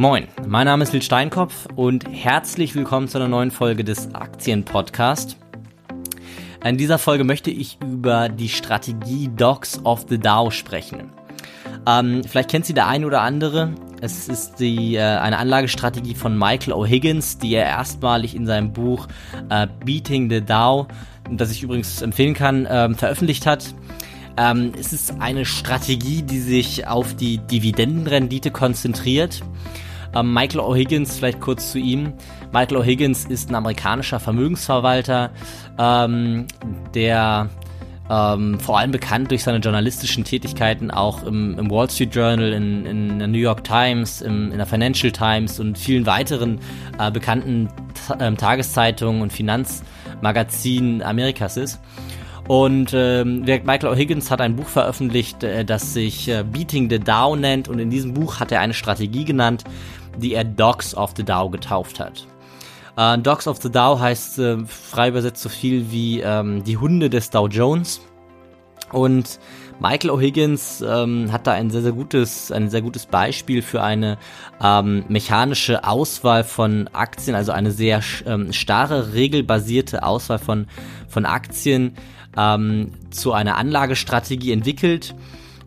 Moin, mein Name ist Lil Steinkopf und herzlich willkommen zu einer neuen Folge des Aktienpodcast. In dieser Folge möchte ich über die Strategie Dogs of the DAO sprechen. Ähm, vielleicht kennt sie der eine oder andere. Es ist die, äh, eine Anlagestrategie von Michael O'Higgins, die er erstmalig in seinem Buch äh, Beating the DAO, das ich übrigens empfehlen kann, äh, veröffentlicht hat. Ähm, es ist eine Strategie, die sich auf die Dividendenrendite konzentriert. Ähm, Michael O'Higgins, vielleicht kurz zu ihm. Michael O'Higgins ist ein amerikanischer Vermögensverwalter, ähm, der ähm, vor allem bekannt durch seine journalistischen Tätigkeiten auch im, im Wall Street Journal, in, in der New York Times, im, in der Financial Times und vielen weiteren äh, bekannten äh, Tageszeitungen und Finanzmagazinen Amerikas ist. Und ähm, Michael O'Higgins hat ein Buch veröffentlicht, äh, das sich äh, Beating the Dow nennt. Und in diesem Buch hat er eine Strategie genannt, die er Dogs of the Dow getauft hat. Äh, Dogs of the Dow heißt äh, frei übersetzt so viel wie ähm, die Hunde des Dow Jones. Und Michael O'Higgins ähm, hat da ein sehr, sehr gutes, ein sehr gutes Beispiel für eine ähm, mechanische Auswahl von Aktien, also eine sehr ähm, starre, regelbasierte Auswahl von, von Aktien ähm, zu einer Anlagestrategie entwickelt.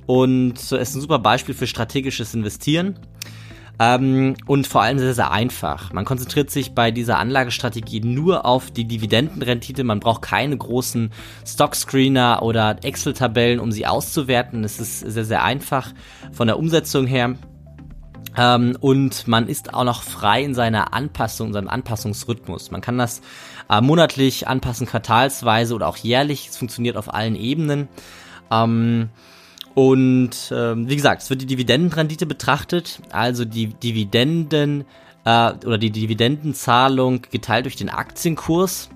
Und es ist ein super Beispiel für strategisches Investieren. Ähm, und vor allem sehr, sehr einfach. Man konzentriert sich bei dieser Anlagestrategie nur auf die Dividendenrendite. Man braucht keine großen Stockscreener oder Excel-Tabellen, um sie auszuwerten. Es ist sehr, sehr einfach von der Umsetzung her. Ähm, und man ist auch noch frei in seiner Anpassung, in seinem Anpassungsrhythmus. Man kann das äh, monatlich anpassen, quartalsweise oder auch jährlich. Es funktioniert auf allen Ebenen. Ähm, und ähm, wie gesagt, es wird die Dividendenrendite betrachtet, also die Dividenden äh, oder die Dividendenzahlung geteilt durch den Aktienkurs.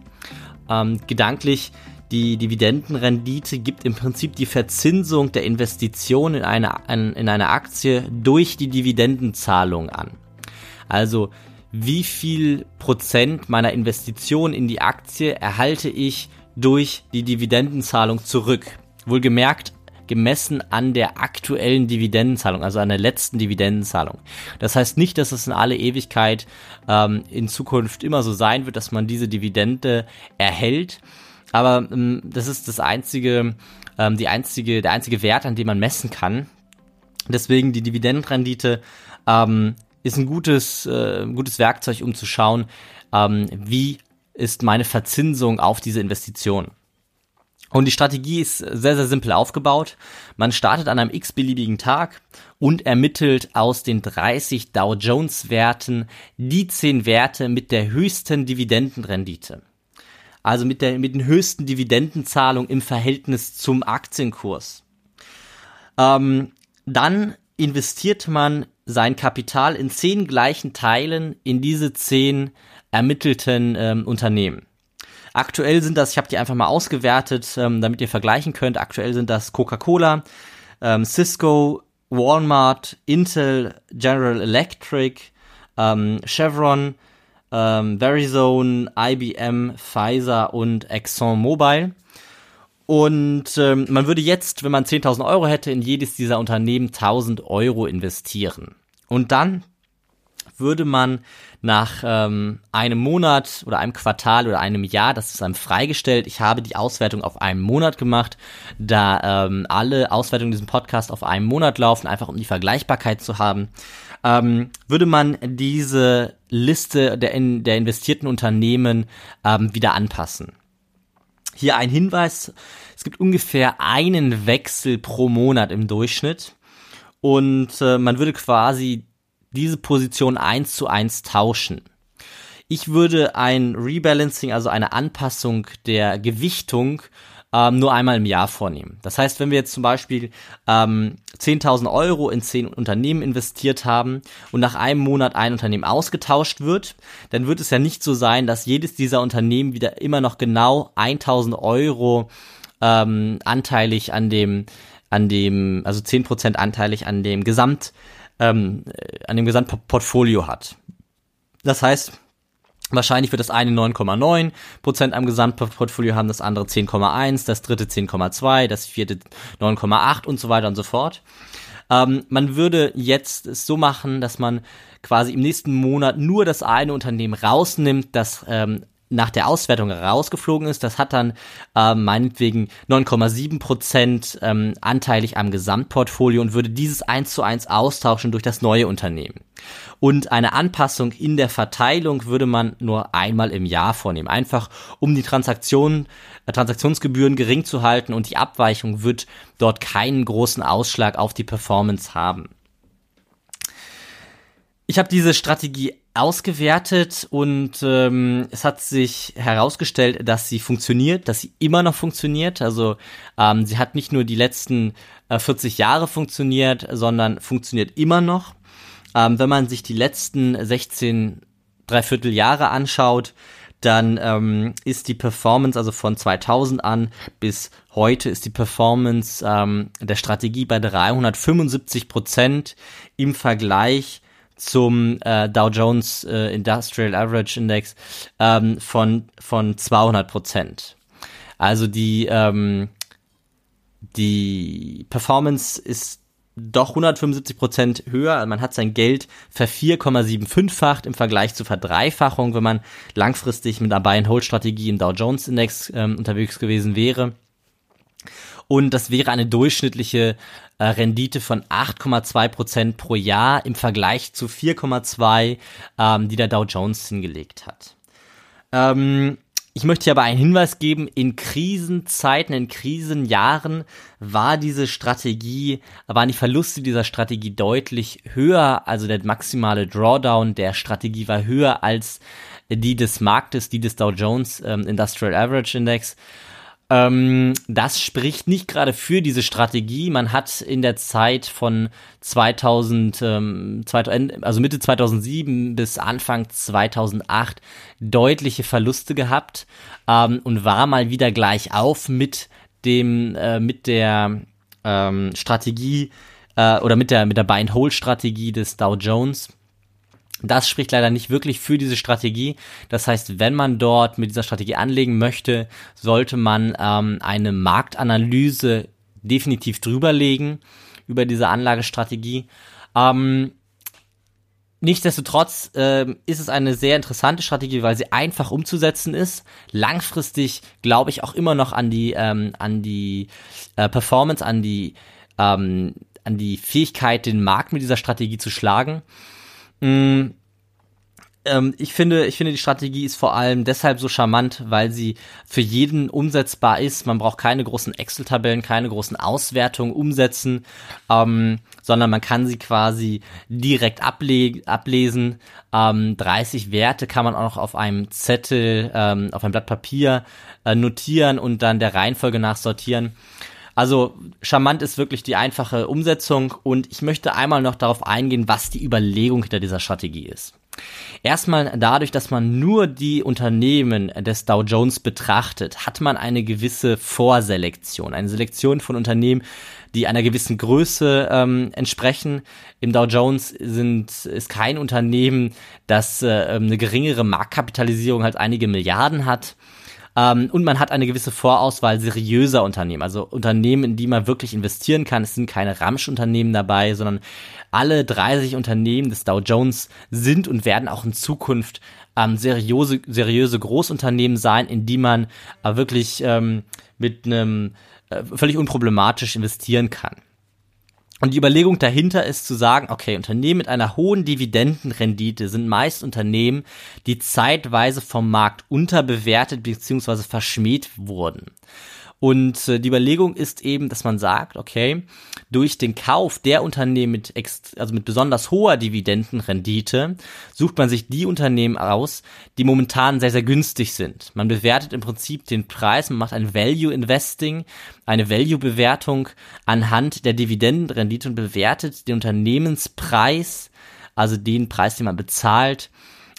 Ähm, gedanklich, die Dividendenrendite gibt im Prinzip die Verzinsung der Investition in eine, in, in eine Aktie durch die Dividendenzahlung an. Also wie viel Prozent meiner Investition in die Aktie erhalte ich durch die Dividendenzahlung zurück. Wohlgemerkt, gemessen an der aktuellen Dividendenzahlung, also an der letzten Dividendenzahlung. Das heißt nicht, dass es in alle Ewigkeit ähm, in Zukunft immer so sein wird, dass man diese Dividende erhält. Aber ähm, das ist das einzige, ähm, die einzige, der einzige Wert, an dem man messen kann. Deswegen die Dividendenrendite ähm, ist ein gutes, äh, gutes Werkzeug, um zu schauen, ähm, wie ist meine Verzinsung auf diese Investition. Und die Strategie ist sehr, sehr simpel aufgebaut. Man startet an einem x-beliebigen Tag und ermittelt aus den 30 Dow Jones Werten die 10 Werte mit der höchsten Dividendenrendite. Also mit, der, mit den höchsten Dividendenzahlungen im Verhältnis zum Aktienkurs. Ähm, dann investiert man sein Kapital in 10 gleichen Teilen in diese 10 ermittelten ähm, Unternehmen. Aktuell sind das, ich habe die einfach mal ausgewertet, ähm, damit ihr vergleichen könnt. Aktuell sind das Coca-Cola, ähm, Cisco, Walmart, Intel, General Electric, ähm, Chevron, ähm, Verizon, IBM, Pfizer und ExxonMobil. Und ähm, man würde jetzt, wenn man 10.000 Euro hätte, in jedes dieser Unternehmen 1.000 Euro investieren. Und dann würde man nach ähm, einem Monat oder einem Quartal oder einem Jahr, das ist einem freigestellt. Ich habe die Auswertung auf einen Monat gemacht, da ähm, alle Auswertungen diesem Podcast auf einen Monat laufen, einfach um die Vergleichbarkeit zu haben. Ähm, würde man diese Liste der, in, der investierten Unternehmen ähm, wieder anpassen. Hier ein Hinweis, es gibt ungefähr einen Wechsel pro Monat im Durchschnitt und äh, man würde quasi diese Position eins zu eins tauschen. Ich würde ein Rebalancing, also eine Anpassung der Gewichtung, ähm, nur einmal im Jahr vornehmen. Das heißt, wenn wir jetzt zum Beispiel ähm, 10.000 Euro in 10 Unternehmen investiert haben und nach einem Monat ein Unternehmen ausgetauscht wird, dann wird es ja nicht so sein, dass jedes dieser Unternehmen wieder immer noch genau 1.000 Euro ähm, anteilig an dem, an dem, also 10% anteilig an dem Gesamt ähm, an dem Gesamtportfolio hat. Das heißt, wahrscheinlich wird das eine 9,9 Prozent am Gesamtportfolio haben, das andere 10,1, das dritte 10,2, das vierte 9,8 und so weiter und so fort. Ähm, man würde jetzt es so machen, dass man quasi im nächsten Monat nur das eine Unternehmen rausnimmt, das ähm, nach der Auswertung rausgeflogen ist. Das hat dann äh, meinetwegen 9,7 Prozent ähm, anteilig am Gesamtportfolio und würde dieses eins zu eins austauschen durch das neue Unternehmen. Und eine Anpassung in der Verteilung würde man nur einmal im Jahr vornehmen. Einfach um die Transaktion, äh, Transaktionsgebühren gering zu halten und die Abweichung wird dort keinen großen Ausschlag auf die Performance haben. Ich habe diese Strategie ausgewertet und ähm, es hat sich herausgestellt, dass sie funktioniert, dass sie immer noch funktioniert. Also ähm, sie hat nicht nur die letzten äh, 40 Jahre funktioniert, sondern funktioniert immer noch. Ähm, wenn man sich die letzten 16 Dreiviertel Jahre anschaut, dann ähm, ist die Performance, also von 2000 an bis heute, ist die Performance ähm, der Strategie bei 375 Prozent im Vergleich zum äh, Dow Jones äh, Industrial Average Index ähm, von, von 200 Prozent. Also die, ähm, die Performance ist doch 175 Prozent höher. Also man hat sein Geld ver 4,75-facht im Vergleich zur Verdreifachung, wenn man langfristig mit einer Buy-and-Hold-Strategie im Dow Jones Index ähm, unterwegs gewesen wäre. Und das wäre eine durchschnittliche äh, Rendite von 8,2 Prozent pro Jahr im Vergleich zu 4,2, ähm, die der Dow Jones hingelegt hat. Ähm, ich möchte hier aber einen Hinweis geben, in Krisenzeiten, in Krisenjahren war diese Strategie, waren die Verluste dieser Strategie deutlich höher, also der maximale Drawdown der Strategie war höher als die des Marktes, die des Dow Jones ähm, Industrial Average Index. Ähm, das spricht nicht gerade für diese Strategie. Man hat in der Zeit von 2000, ähm, also Mitte 2007 bis Anfang 2008 deutliche Verluste gehabt ähm, und war mal wieder gleich auf mit dem, äh, mit der ähm, Strategie äh, oder mit der, mit der Buy-and-Hold-Strategie des Dow Jones. Das spricht leider nicht wirklich für diese Strategie. Das heißt, wenn man dort mit dieser Strategie anlegen möchte, sollte man ähm, eine Marktanalyse definitiv drüberlegen über diese Anlagestrategie. Ähm, Nichtsdestotrotz äh, ist es eine sehr interessante Strategie, weil sie einfach umzusetzen ist. Langfristig glaube ich auch immer noch an die ähm, an die äh, Performance, an die ähm, an die Fähigkeit, den Markt mit dieser Strategie zu schlagen. Mm, ähm, ich finde, ich finde, die Strategie ist vor allem deshalb so charmant, weil sie für jeden umsetzbar ist. Man braucht keine großen Excel-Tabellen, keine großen Auswertungen umsetzen, ähm, sondern man kann sie quasi direkt able ablesen. Ähm, 30 Werte kann man auch noch auf einem Zettel, ähm, auf einem Blatt Papier äh, notieren und dann der Reihenfolge nach sortieren. Also charmant ist wirklich die einfache Umsetzung und ich möchte einmal noch darauf eingehen, was die Überlegung hinter dieser Strategie ist. Erstmal dadurch, dass man nur die Unternehmen des Dow Jones betrachtet, hat man eine gewisse Vorselektion, eine Selektion von Unternehmen, die einer gewissen Größe ähm, entsprechen. Im Dow Jones sind, ist kein Unternehmen, das äh, eine geringere Marktkapitalisierung als einige Milliarden hat. Ähm, und man hat eine gewisse Vorauswahl seriöser Unternehmen, also Unternehmen, in die man wirklich investieren kann. Es sind keine Ramschunternehmen dabei, sondern alle 30 Unternehmen des Dow Jones sind und werden auch in Zukunft ähm, seriöse, seriöse Großunternehmen sein, in die man äh, wirklich ähm, mit einem äh, völlig unproblematisch investieren kann. Und die Überlegung dahinter ist zu sagen, okay, Unternehmen mit einer hohen Dividendenrendite sind meist Unternehmen, die zeitweise vom Markt unterbewertet bzw. verschmäht wurden. Und äh, die Überlegung ist eben, dass man sagt, okay, durch den Kauf der Unternehmen mit, also mit besonders hoher Dividendenrendite sucht man sich die Unternehmen aus, die momentan sehr, sehr günstig sind. Man bewertet im Prinzip den Preis, man macht ein Value Investing, eine Value-Bewertung anhand der Dividendenrendite und bewertet den Unternehmenspreis, also den Preis, den man bezahlt,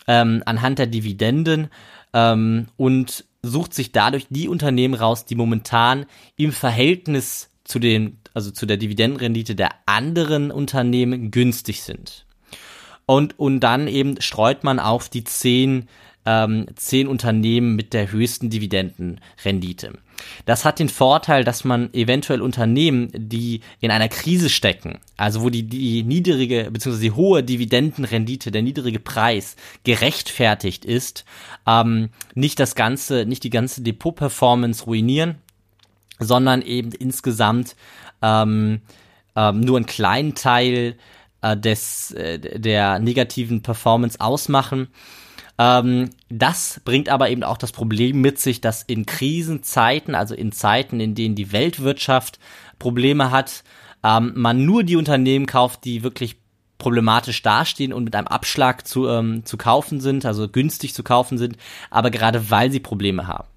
ähm, anhand der Dividenden ähm, und sucht sich dadurch die Unternehmen raus, die momentan im Verhältnis zu den, also zu der Dividendenrendite der anderen Unternehmen günstig sind. Und, und dann eben streut man auf die zehn ähm, zehn Unternehmen mit der höchsten Dividendenrendite. Das hat den Vorteil, dass man eventuell Unternehmen, die in einer Krise stecken, also wo die, die niedrige bzw. die hohe Dividendenrendite, der niedrige Preis gerechtfertigt ist, ähm, nicht das ganze, nicht die ganze Depot-Performance ruinieren, sondern eben insgesamt ähm, ähm, nur einen kleinen Teil äh, des äh, der negativen Performance ausmachen. Ähm, das bringt aber eben auch das Problem mit sich, dass in Krisenzeiten, also in Zeiten, in denen die Weltwirtschaft Probleme hat, ähm, man nur die Unternehmen kauft, die wirklich problematisch dastehen und mit einem Abschlag zu, ähm, zu kaufen sind, also günstig zu kaufen sind, aber gerade weil sie Probleme haben.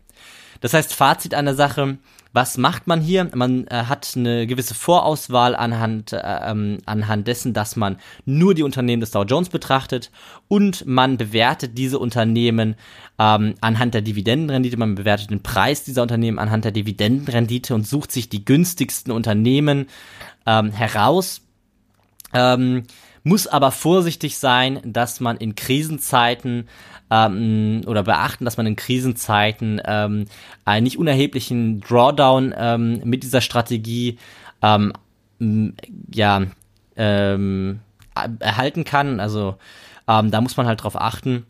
Das heißt, Fazit an der Sache, was macht man hier? Man äh, hat eine gewisse Vorauswahl anhand, äh, ähm, anhand dessen, dass man nur die Unternehmen des Dow Jones betrachtet und man bewertet diese Unternehmen ähm, anhand der Dividendenrendite, man bewertet den Preis dieser Unternehmen anhand der Dividendenrendite und sucht sich die günstigsten Unternehmen ähm, heraus. Ähm, muss aber vorsichtig sein, dass man in Krisenzeiten ähm, oder beachten, dass man in Krisenzeiten ähm, einen nicht unerheblichen Drawdown ähm, mit dieser Strategie ähm, ja ähm, erhalten kann. Also ähm, da muss man halt drauf achten.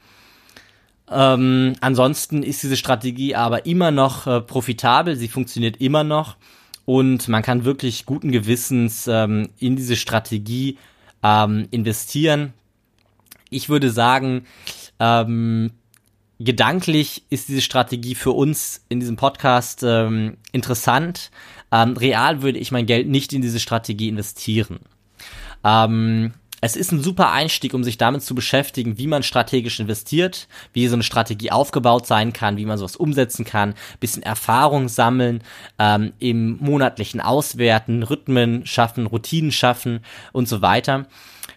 Ähm, ansonsten ist diese Strategie aber immer noch äh, profitabel, sie funktioniert immer noch und man kann wirklich guten Gewissens ähm, in diese Strategie ähm, investieren. Ich würde sagen, ähm, gedanklich ist diese Strategie für uns in diesem Podcast ähm, interessant. Ähm, real würde ich mein Geld nicht in diese Strategie investieren. Ähm, es ist ein super Einstieg, um sich damit zu beschäftigen, wie man strategisch investiert, wie so eine Strategie aufgebaut sein kann, wie man sowas umsetzen kann, bisschen Erfahrung sammeln, ähm, im monatlichen Auswerten, Rhythmen schaffen, Routinen schaffen und so weiter.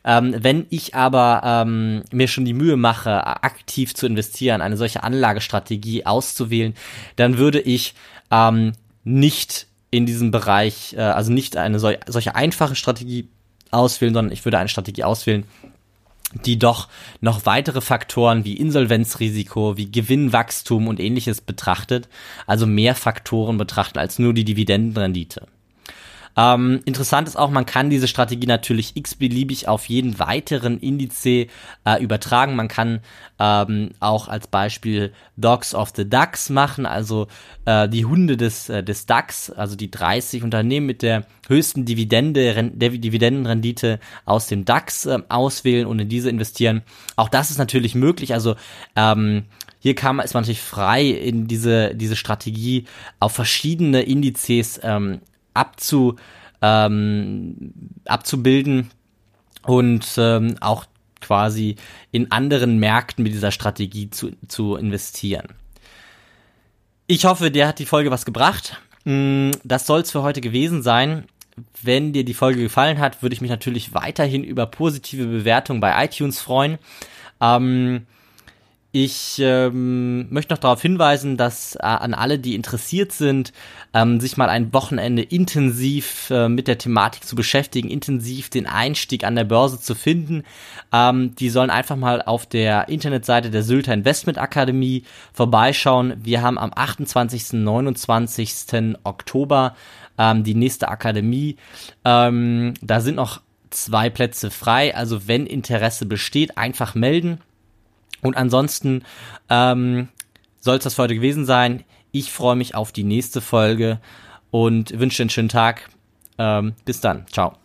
Ähm, wenn ich aber ähm, mir schon die Mühe mache, aktiv zu investieren, eine solche Anlagestrategie auszuwählen, dann würde ich ähm, nicht in diesem Bereich, äh, also nicht eine sol solche einfache Strategie auswählen, sondern ich würde eine Strategie auswählen, die doch noch weitere Faktoren wie Insolvenzrisiko, wie Gewinnwachstum und ähnliches betrachtet, also mehr Faktoren betrachten als nur die Dividendenrendite. Ähm, interessant ist auch, man kann diese Strategie natürlich x-beliebig auf jeden weiteren Indiz äh, übertragen. Man kann ähm, auch als Beispiel Dogs of the Ducks machen, also äh, die Hunde des, äh, des DAX, also die 30 Unternehmen mit der höchsten Dividende, der Dividendenrendite aus dem DAX äh, auswählen und in diese investieren. Auch das ist natürlich möglich. Also ähm, hier man, ist man natürlich frei, in diese, diese Strategie auf verschiedene Indizes ähm, abzu, ähm, abzubilden und ähm, auch quasi in anderen Märkten mit dieser Strategie zu, zu investieren. Ich hoffe, dir hat die Folge was gebracht. Mm, das soll es für heute gewesen sein. Wenn dir die Folge gefallen hat, würde ich mich natürlich weiterhin über positive Bewertungen bei iTunes freuen. Ähm, ich ähm, möchte noch darauf hinweisen, dass äh, an alle, die interessiert sind, ähm, sich mal ein Wochenende intensiv äh, mit der Thematik zu beschäftigen, intensiv den Einstieg an der Börse zu finden. Ähm, die sollen einfach mal auf der Internetseite der Sylter Investment Akademie vorbeischauen. Wir haben am 28. 29. Oktober ähm, die nächste Akademie. Ähm, da sind noch zwei Plätze frei. Also wenn Interesse besteht, einfach melden. Und ansonsten ähm, soll es das für heute gewesen sein. Ich freue mich auf die nächste Folge und wünsche einen schönen Tag. Ähm, bis dann. Ciao.